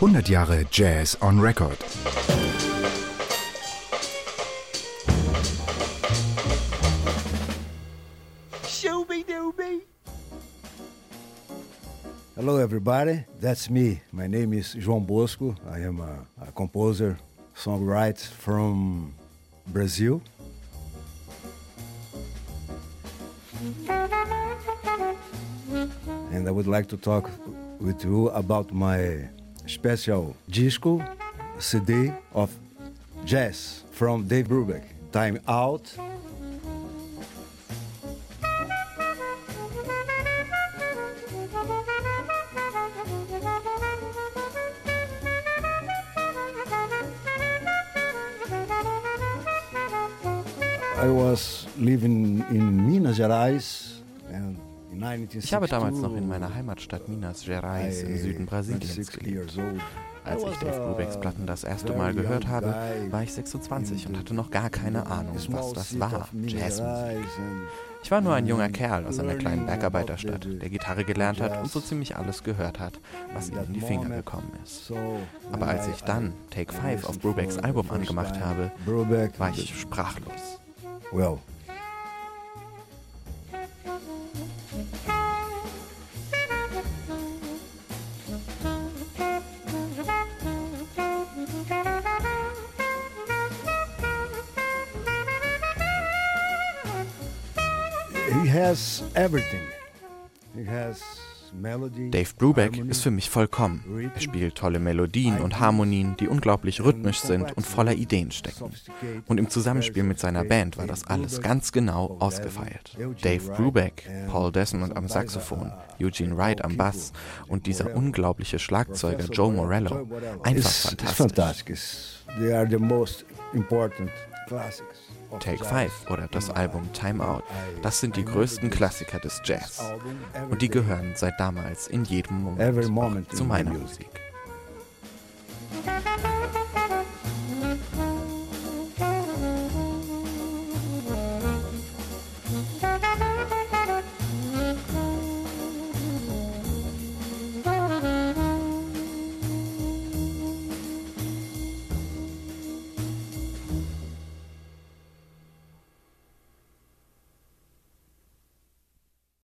100 Jahre Jazz on Record. Hello, everybody. That's me. My name is João Bosco. I am a, a composer, songwriter from Brazil. And I would like to talk with you about my special disco CD of jazz from Dave Brubeck. Time Out. I was living in Minas Gerais and in 1962, Ich habe damals noch in meiner Heimatstadt Minas Gerais im Süden Brasiliens 26 gelebt. Als ich Dave Brubecks Platten das erste Mal gehört habe, war ich 26 und hatte noch gar keine Ahnung, was das war, Jazzmusik. Ich war nur ein junger Kerl aus einer kleinen Bergarbeiterstadt, der Gitarre gelernt hat und so ziemlich alles gehört hat, was in ihm in die Finger gekommen ist. Aber als ich dann Take I 5 auf Brubecks Album angemacht habe, war ich sprachlos. well, he has everything. He has. Dave Brubeck ist für mich vollkommen. Er spielt tolle Melodien und Harmonien, die unglaublich rhythmisch sind und voller Ideen stecken. Und im Zusammenspiel mit seiner Band war das alles ganz genau ausgefeilt. Dave Brubeck, Paul Desmond am Saxophon, Eugene Wright am Bass und dieser unglaubliche Schlagzeuger Joe Morello. Einfach fantastisch. They are the most important classics. Take 5 oder das Album Time Out. Das sind die größten Klassiker des Jazz. Und die gehören seit damals in jedem Moment, zu meiner Musik.